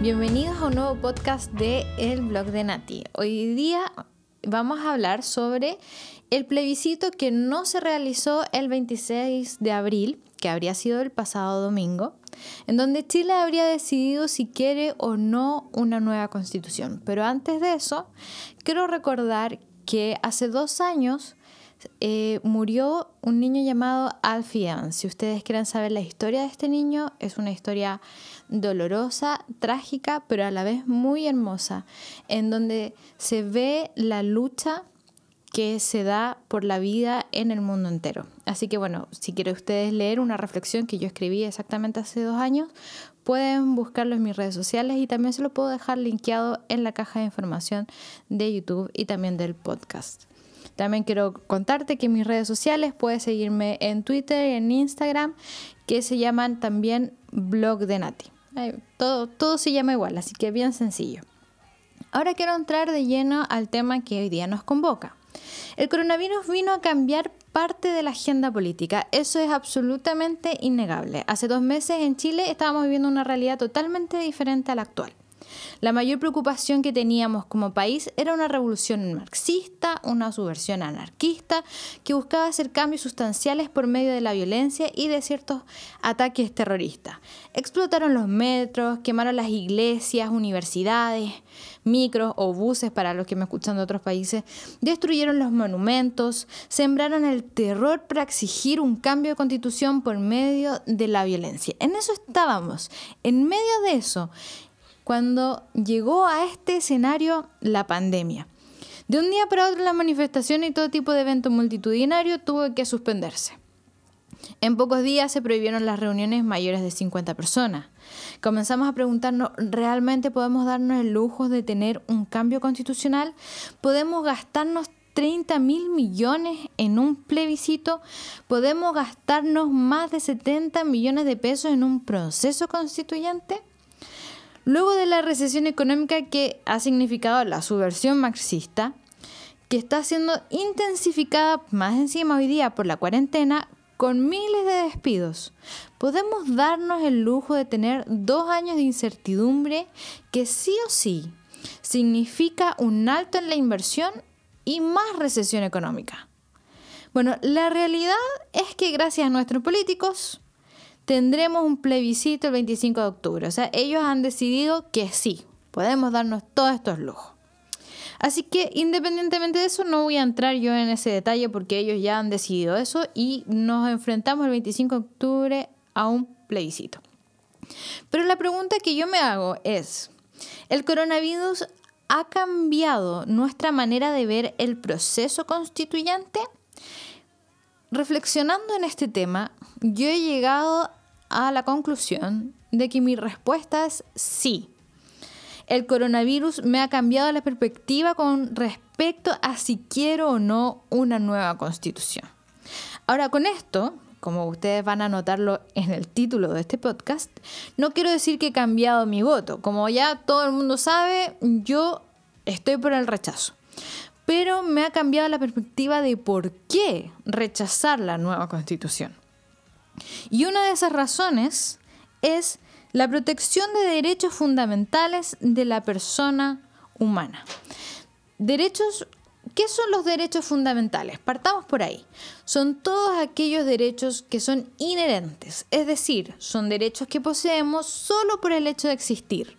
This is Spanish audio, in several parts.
bienvenidos a un nuevo podcast de El blog de Nati. Hoy día vamos a hablar sobre el plebiscito que no se realizó el 26 de abril, que habría sido el pasado domingo, en donde Chile habría decidido si quiere o no una nueva constitución. Pero antes de eso, quiero recordar que hace dos años eh, murió un niño llamado Alfian. Si ustedes quieren saber la historia de este niño, es una historia dolorosa, trágica, pero a la vez muy hermosa, en donde se ve la lucha que se da por la vida en el mundo entero. Así que bueno, si quieren ustedes leer una reflexión que yo escribí exactamente hace dos años, pueden buscarlo en mis redes sociales y también se lo puedo dejar linkeado en la caja de información de YouTube y también del podcast. También quiero contarte que en mis redes sociales puedes seguirme en Twitter y en Instagram, que se llaman también blog de Nati. Todo, todo se llama igual, así que bien sencillo. Ahora quiero entrar de lleno al tema que hoy día nos convoca. El coronavirus vino a cambiar parte de la agenda política. Eso es absolutamente innegable. Hace dos meses en Chile estábamos viviendo una realidad totalmente diferente a la actual. La mayor preocupación que teníamos como país era una revolución marxista, una subversión anarquista, que buscaba hacer cambios sustanciales por medio de la violencia y de ciertos ataques terroristas. Explotaron los metros, quemaron las iglesias, universidades, micros o buses para los que me escuchan de otros países, destruyeron los monumentos, sembraron el terror para exigir un cambio de constitución por medio de la violencia. En eso estábamos, en medio de eso cuando llegó a este escenario la pandemia. De un día para otro la manifestación y todo tipo de evento multitudinario tuvo que suspenderse. En pocos días se prohibieron las reuniones mayores de 50 personas. Comenzamos a preguntarnos, ¿realmente podemos darnos el lujo de tener un cambio constitucional? ¿Podemos gastarnos 30 mil millones en un plebiscito? ¿Podemos gastarnos más de 70 millones de pesos en un proceso constituyente? Luego de la recesión económica que ha significado la subversión marxista, que está siendo intensificada más encima hoy día por la cuarentena, con miles de despidos, podemos darnos el lujo de tener dos años de incertidumbre que sí o sí significa un alto en la inversión y más recesión económica. Bueno, la realidad es que gracias a nuestros políticos, tendremos un plebiscito el 25 de octubre. O sea, ellos han decidido que sí, podemos darnos todos estos lujos. Así que independientemente de eso, no voy a entrar yo en ese detalle porque ellos ya han decidido eso y nos enfrentamos el 25 de octubre a un plebiscito. Pero la pregunta que yo me hago es, ¿el coronavirus ha cambiado nuestra manera de ver el proceso constituyente? Reflexionando en este tema, yo he llegado a la conclusión de que mi respuesta es sí. El coronavirus me ha cambiado la perspectiva con respecto a si quiero o no una nueva constitución. Ahora con esto, como ustedes van a notarlo en el título de este podcast, no quiero decir que he cambiado mi voto. Como ya todo el mundo sabe, yo estoy por el rechazo. Pero me ha cambiado la perspectiva de por qué rechazar la nueva constitución. Y una de esas razones es la protección de derechos fundamentales de la persona humana. Derechos, ¿qué son los derechos fundamentales? Partamos por ahí. Son todos aquellos derechos que son inherentes, es decir, son derechos que poseemos solo por el hecho de existir.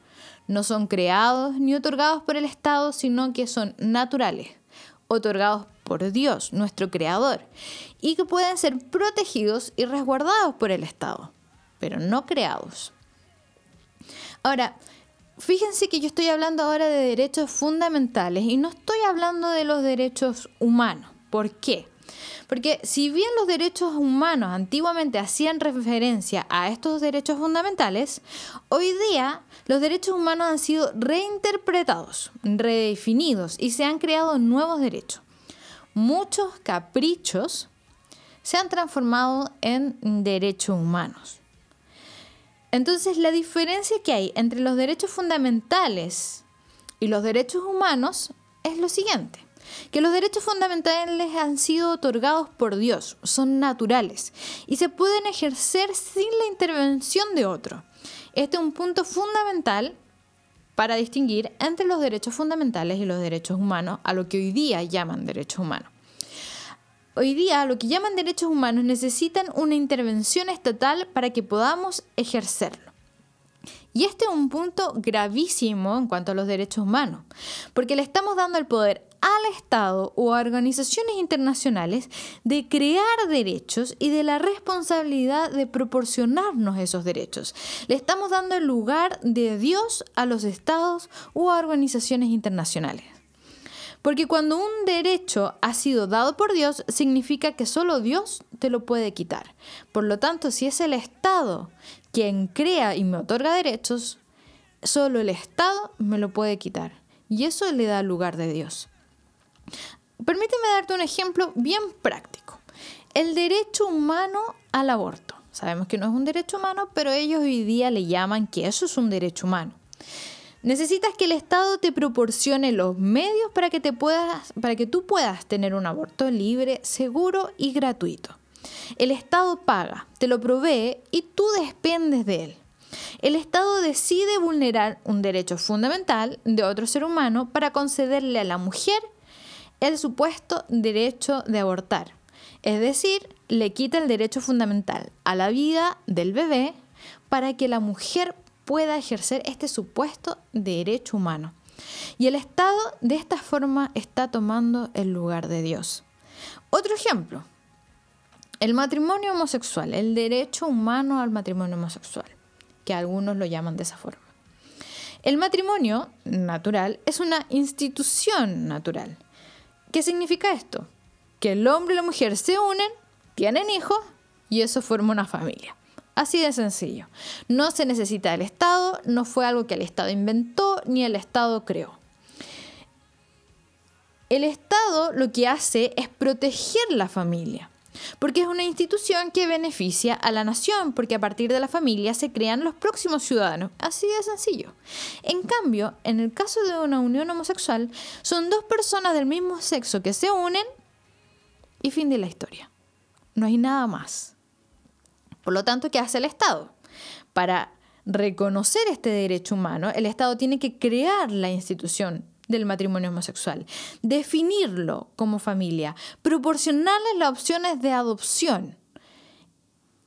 No son creados ni otorgados por el Estado, sino que son naturales, otorgados por Dios, nuestro Creador, y que pueden ser protegidos y resguardados por el Estado, pero no creados. Ahora, fíjense que yo estoy hablando ahora de derechos fundamentales y no estoy hablando de los derechos humanos. ¿Por qué? Porque si bien los derechos humanos antiguamente hacían referencia a estos derechos fundamentales, hoy día los derechos humanos han sido reinterpretados, redefinidos y se han creado nuevos derechos muchos caprichos se han transformado en derechos humanos. Entonces, la diferencia que hay entre los derechos fundamentales y los derechos humanos es lo siguiente. Que los derechos fundamentales han sido otorgados por Dios, son naturales y se pueden ejercer sin la intervención de otro. Este es un punto fundamental para distinguir entre los derechos fundamentales y los derechos humanos, a lo que hoy día llaman derechos humanos. Hoy día lo que llaman derechos humanos necesitan una intervención estatal para que podamos ejercerlo. Y este es un punto gravísimo en cuanto a los derechos humanos, porque le estamos dando el poder al Estado o a organizaciones internacionales de crear derechos y de la responsabilidad de proporcionarnos esos derechos. Le estamos dando el lugar de Dios a los estados o a organizaciones internacionales. Porque cuando un derecho ha sido dado por Dios, significa que solo Dios te lo puede quitar. Por lo tanto, si es el Estado quien crea y me otorga derechos, solo el Estado me lo puede quitar. Y eso le da lugar de Dios. Permíteme darte un ejemplo bien práctico. El derecho humano al aborto. Sabemos que no es un derecho humano, pero ellos hoy día le llaman que eso es un derecho humano. Necesitas que el Estado te proporcione los medios para que, te puedas, para que tú puedas tener un aborto libre, seguro y gratuito. El Estado paga, te lo provee y tú dependes de él. El Estado decide vulnerar un derecho fundamental de otro ser humano para concederle a la mujer el supuesto derecho de abortar. Es decir, le quita el derecho fundamental a la vida del bebé para que la mujer pueda ejercer este supuesto derecho humano. Y el Estado de esta forma está tomando el lugar de Dios. Otro ejemplo, el matrimonio homosexual, el derecho humano al matrimonio homosexual, que algunos lo llaman de esa forma. El matrimonio natural es una institución natural. ¿Qué significa esto? Que el hombre y la mujer se unen, tienen hijos y eso forma una familia. Así de sencillo. No se necesita el Estado, no fue algo que el Estado inventó ni el Estado creó. El Estado lo que hace es proteger la familia. Porque es una institución que beneficia a la nación, porque a partir de la familia se crean los próximos ciudadanos. Así de sencillo. En cambio, en el caso de una unión homosexual, son dos personas del mismo sexo que se unen y fin de la historia. No hay nada más. Por lo tanto, ¿qué hace el Estado? Para reconocer este derecho humano, el Estado tiene que crear la institución del matrimonio homosexual, definirlo como familia, proporcionarles las opciones de adopción.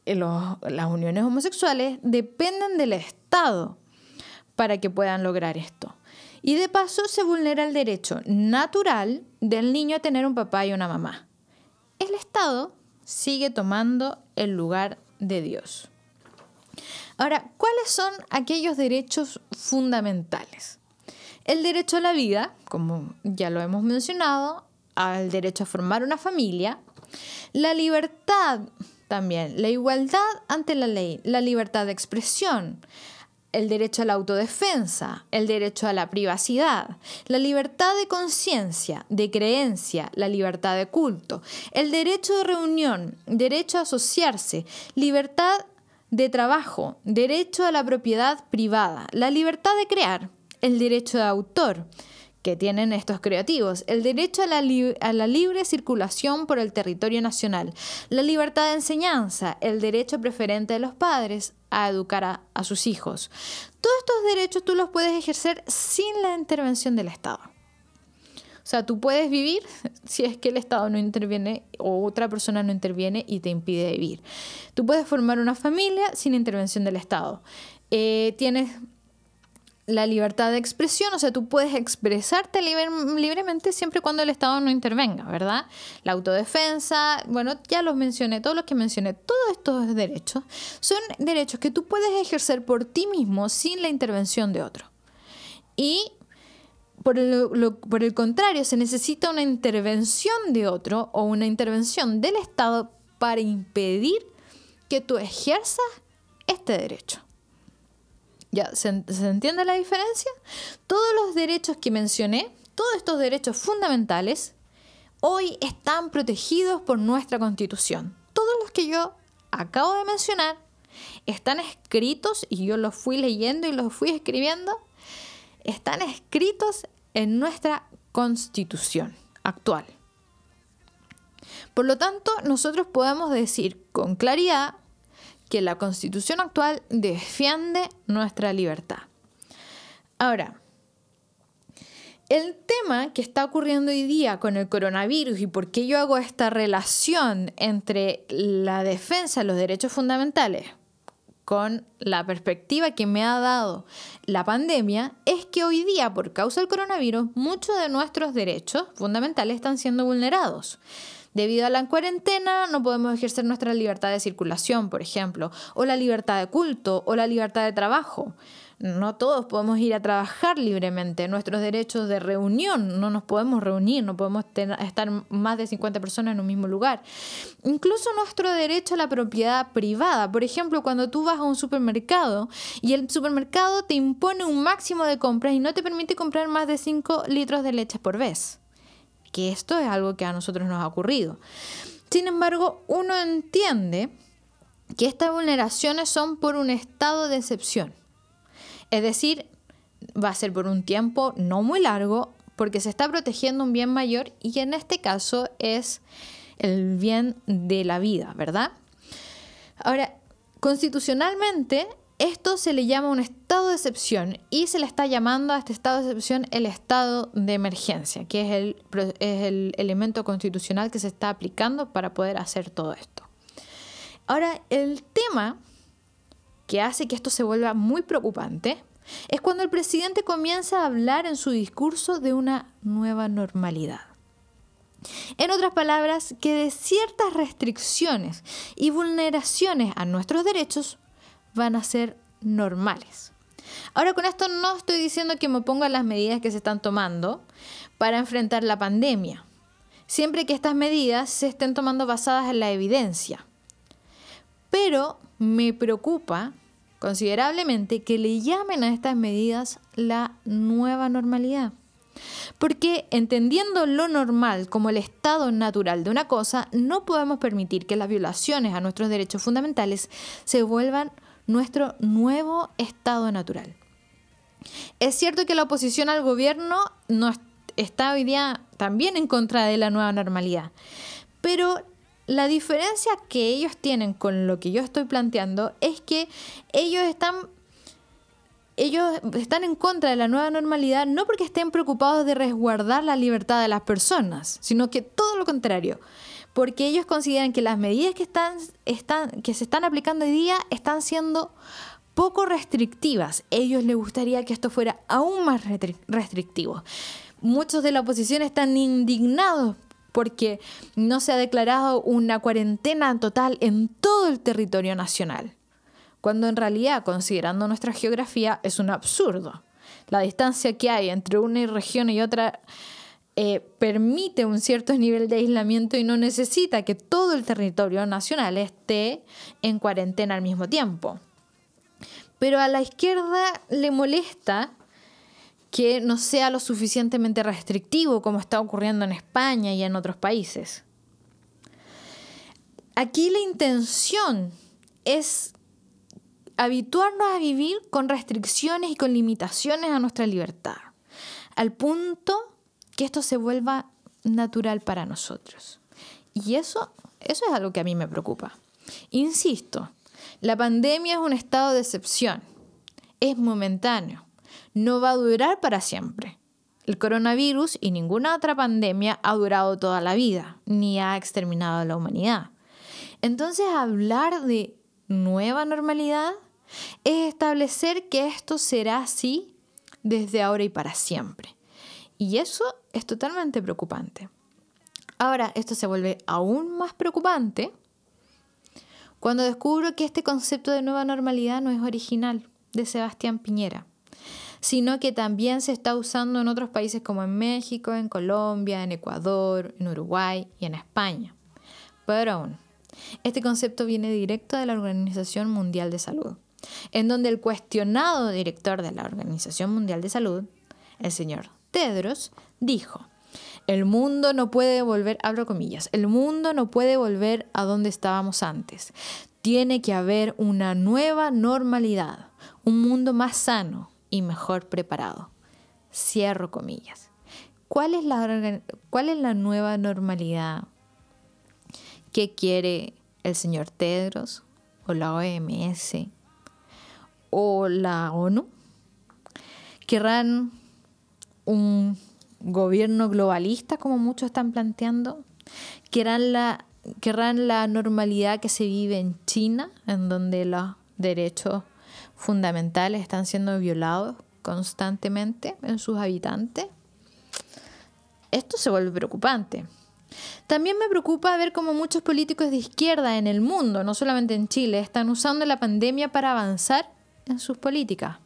las uniones homosexuales dependen del Estado para que puedan lograr esto. Y de paso se vulnera el derecho natural del niño a tener un papá y una mamá. El Estado sigue tomando el lugar de Dios. Ahora, ¿cuáles son aquellos derechos fundamentales? El derecho a la vida, como ya lo hemos mencionado, al derecho a formar una familia, la libertad también, la igualdad ante la ley, la libertad de expresión, el derecho a la autodefensa, el derecho a la privacidad, la libertad de conciencia, de creencia, la libertad de culto, el derecho de reunión, derecho a asociarse, libertad de trabajo, derecho a la propiedad privada, la libertad de crear, el derecho de autor que tienen estos creativos, el derecho a la, libre circulación por el territorio nacional, la libertad de enseñanza, el derecho preferente de los padres a educar a, a sus hijos. Todos estos derechos tú los puedes ejercer sin la intervención del Estado. O sea, tú puedes vivir si es que el Estado no interviene o otra persona no interviene y te impide vivir. Tú puedes formar una familia sin intervención del Estado. Eh, tienes la libertad de expresión, o sea, tú puedes expresarte libremente siempre cuando el Estado no intervenga, ¿verdad? La autodefensa, bueno, ya los mencioné, todos los que mencioné, todos estos derechos son derechos que tú puedes ejercer por ti mismo sin la intervención de otro. Y por el, por el contrario, se necesita una intervención de otro o una intervención del Estado para impedir que tú ejerzas este derecho. ¿Ya se, entiende la diferencia? Todos los derechos que mencioné, todos estos derechos fundamentales, hoy están protegidos por nuestra Constitución. Todos los que yo acabo de mencionar están escritos, y yo los fui leyendo y los fui escribiendo, están escritos en nuestra Constitución. actual. Por lo tanto, nosotros podemos decir con claridad que la constitución actual defiende nuestra libertad. Ahora, el tema que está ocurriendo hoy día con el coronavirus y por qué yo hago esta relación entre la defensa de los derechos fundamentales con la perspectiva que me ha dado la pandemia es que hoy día, por causa del coronavirus, muchos de nuestros derechos fundamentales están siendo vulnerados. Debido a la cuarentena no podemos ejercer nuestra libertad de circulación, por ejemplo, o la libertad de culto, o la libertad de trabajo. No todos podemos ir a trabajar libremente. Nuestros derechos de reunión, no nos podemos reunir, no podemos estar más de 50 personas en un mismo lugar. Incluso nuestro derecho a la propiedad privada. Por ejemplo, cuando tú vas a un supermercado y el supermercado te impone un máximo de compras y no te permite comprar más de 5 litros de leche por vez que esto es algo que a nosotros nos ha ocurrido. Sin embargo, uno entiende que estas vulneraciones son por un estado de excepción. Es decir, va a ser por un tiempo no muy largo porque se está protegiendo un bien mayor y en este caso es el bien de la vida, ¿verdad? Ahora, constitucionalmente esto se le llama un estado de excepción y se le está llamando a este estado de excepción el estado de emergencia, que es el, es el elemento constitucional que se está aplicando para poder hacer todo esto. Ahora, el tema que hace que esto se vuelva muy preocupante es cuando el presidente comienza a hablar en su discurso de una nueva normalidad. En otras palabras, que de ciertas restricciones y vulneraciones a nuestros derechos van a ser normales. Ahora con esto no estoy diciendo que me ponga las medidas que se están tomando para enfrentar la pandemia, siempre que estas medidas se estén tomando basadas en la evidencia. Pero me preocupa considerablemente que le llamen a estas medidas la nueva normalidad. Porque entendiendo lo normal como el estado natural de una cosa, no podemos permitir que las violaciones a nuestros derechos fundamentales se vuelvan nuestro nuevo estado natural. Es cierto que la oposición al gobierno no está hoy día también en contra de la nueva normalidad, pero la diferencia que ellos tienen con lo que yo estoy planteando es que ellos están ellos están en contra de la nueva normalidad no porque estén preocupados de resguardar la libertad de las personas, sino que todo lo contrario porque ellos consideran que las medidas que, se están aplicando hoy día están siendo poco restrictivas. Ellos les gustaría que esto fuera aún más restrictivo. Muchos de la oposición están indignados porque no se ha declarado una cuarentena total en todo el territorio nacional, cuando en realidad, considerando nuestra geografía, es un absurdo. La distancia que hay entre una región y otra eh, permite un cierto nivel de aislamiento y no necesita que todo el territorio nacional esté en cuarentena al mismo tiempo. Pero a la izquierda le molesta que no sea lo suficientemente restrictivo como está ocurriendo en España y en otros países. Aquí la intención es habituarnos a vivir con restricciones y con limitaciones a nuestra libertad, al punto que esto se vuelva natural para nosotros. Y eso, eso es algo que a mí me preocupa. Insisto, la pandemia es un estado de excepción, es momentáneo, no va a durar para siempre. El coronavirus y ninguna otra pandemia ha durado toda la vida, ni ha exterminado a la humanidad. Entonces, hablar de nueva normalidad es establecer que esto será así desde ahora y para siempre. Y eso es totalmente preocupante. Ahora, esto se vuelve aún más preocupante cuando descubro que este concepto de nueva normalidad no es original de Sebastián Piñera, sino que también se está usando en otros países como en México, en Colombia, en Ecuador, en Uruguay y en España. Pero aún, este concepto viene directo de la Organización Mundial de Salud, en donde el cuestionado director de la Organización Mundial de Salud, el señor Tedros, dijo, el mundo no puede volver, abro comillas, el mundo no puede volver a donde estábamos antes. Tiene que haber una nueva normalidad, un mundo más sano y mejor preparado. Cierro comillas. ¿cuál es la, cuál es la nueva normalidad que quiere el señor Tedros o la OMS o la ONU? ¿Querrán un gobierno globalista como muchos están planteando? ¿Querrán la, querrán la normalidad que se vive en China, en donde los derechos fundamentales están siendo violados constantemente en sus habitantes? Esto se vuelve preocupante. También me preocupa ver cómo muchos políticos de izquierda en el mundo, no solamente en Chile, están usando la pandemia para avanzar en sus políticas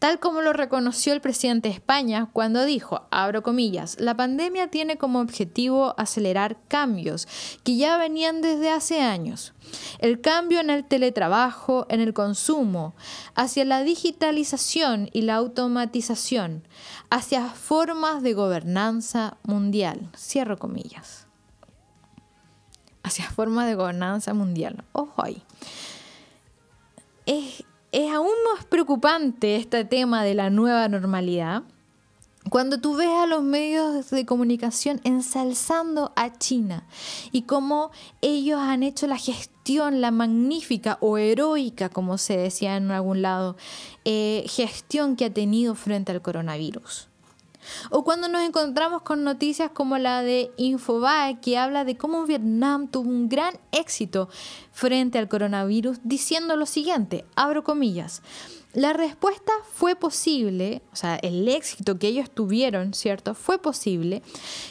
tal como lo reconoció el presidente de España cuando dijo, abro comillas, la pandemia tiene como objetivo acelerar cambios que ya venían desde hace años. El cambio en el teletrabajo, en el consumo, hacia la digitalización y la automatización, hacia formas de gobernanza mundial. Cierro comillas. Hacia formas de gobernanza mundial. Ojo ahí. Es, es aún más preocupante este tema de la nueva normalidad cuando tú ves a los medios de comunicación ensalzando a China y cómo ellos han hecho la gestión, la magnífica o heroica, como se decía en algún lado, eh, gestión que ha tenido frente al coronavirus. O cuando nos encontramos con noticias como la de Infobae, que habla de cómo Vietnam tuvo un gran éxito frente al coronavirus, diciendo lo siguiente, abro comillas, la respuesta fue posible, o sea, el éxito que ellos tuvieron, ¿cierto? Fue posible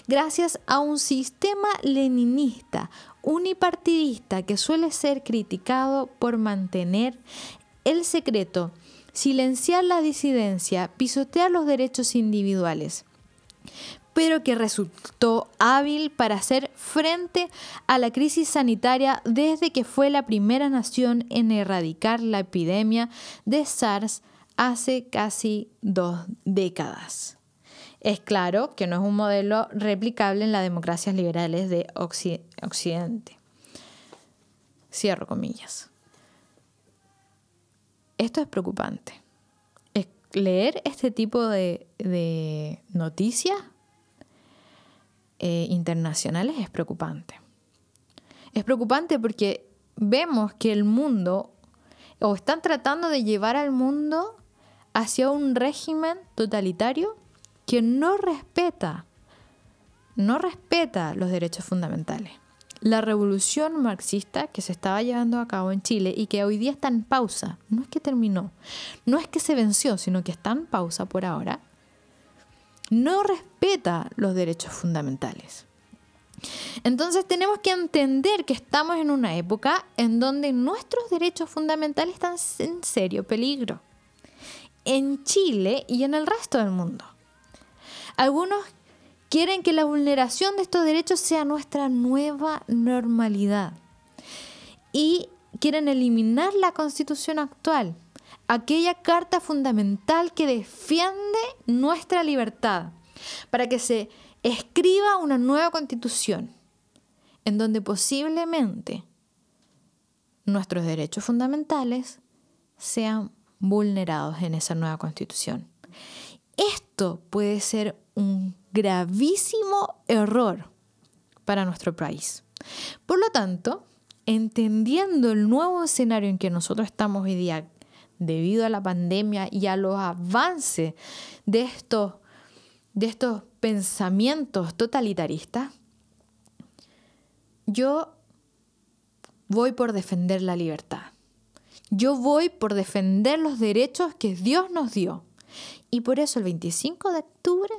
gracias a un sistema leninista, unipartidista, que suele ser criticado por mantener el secreto silenciar la disidencia, pisotear los derechos individuales, pero que resultó hábil para hacer frente a la crisis sanitaria desde que fue la primera nación en erradicar la epidemia de SARS hace casi dos décadas. Es claro que no es un modelo replicable en las democracias liberales de Occidente. Cierro comillas. Esto es preocupante. leer este tipo de, noticias eh, internacionales es preocupante. Es preocupante porque vemos que el mundo, o están tratando de llevar al mundo hacia un régimen totalitario que no respeta, no respeta los derechos fundamentales la revolución marxista que se estaba llevando a cabo en Chile y que hoy día está en pausa, no es que terminó, no es que se venció, sino que está en pausa por ahora, no respeta los derechos fundamentales. Entonces tenemos que entender que estamos en una época en donde nuestros derechos fundamentales están en serio peligro. En Chile y en el resto del mundo. Algunos Quieren que la vulneración de estos derechos sea nuestra nueva normalidad. Y quieren eliminar la constitución actual, aquella carta fundamental que defiende nuestra libertad, para que se escriba una nueva constitución, en donde posiblemente nuestros derechos fundamentales sean vulnerados en esa nueva constitución. Esto puede ser un gravísimo error para nuestro país. Por lo tanto, entendiendo el nuevo escenario en que nosotros estamos hoy día debido a la pandemia y a los avances de estos, de estos pensamientos totalitaristas, yo voy por defender la libertad. Yo voy por defender los derechos que Dios nos dio. Y por eso el 25 de octubre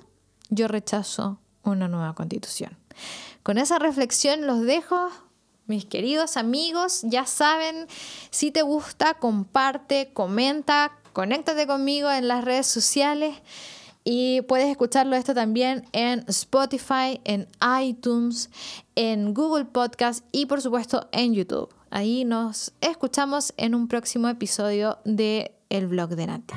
yo rechazo una nueva constitución. Con esa reflexión los dejo, mis queridos amigos, ya saben, si te gusta, comparte, comenta, conéctate conmigo en las redes sociales y puedes escucharlo esto también en Spotify, en iTunes, en Google Podcast y por supuesto en YouTube. Ahí nos escuchamos en un próximo episodio de El blog de Nati.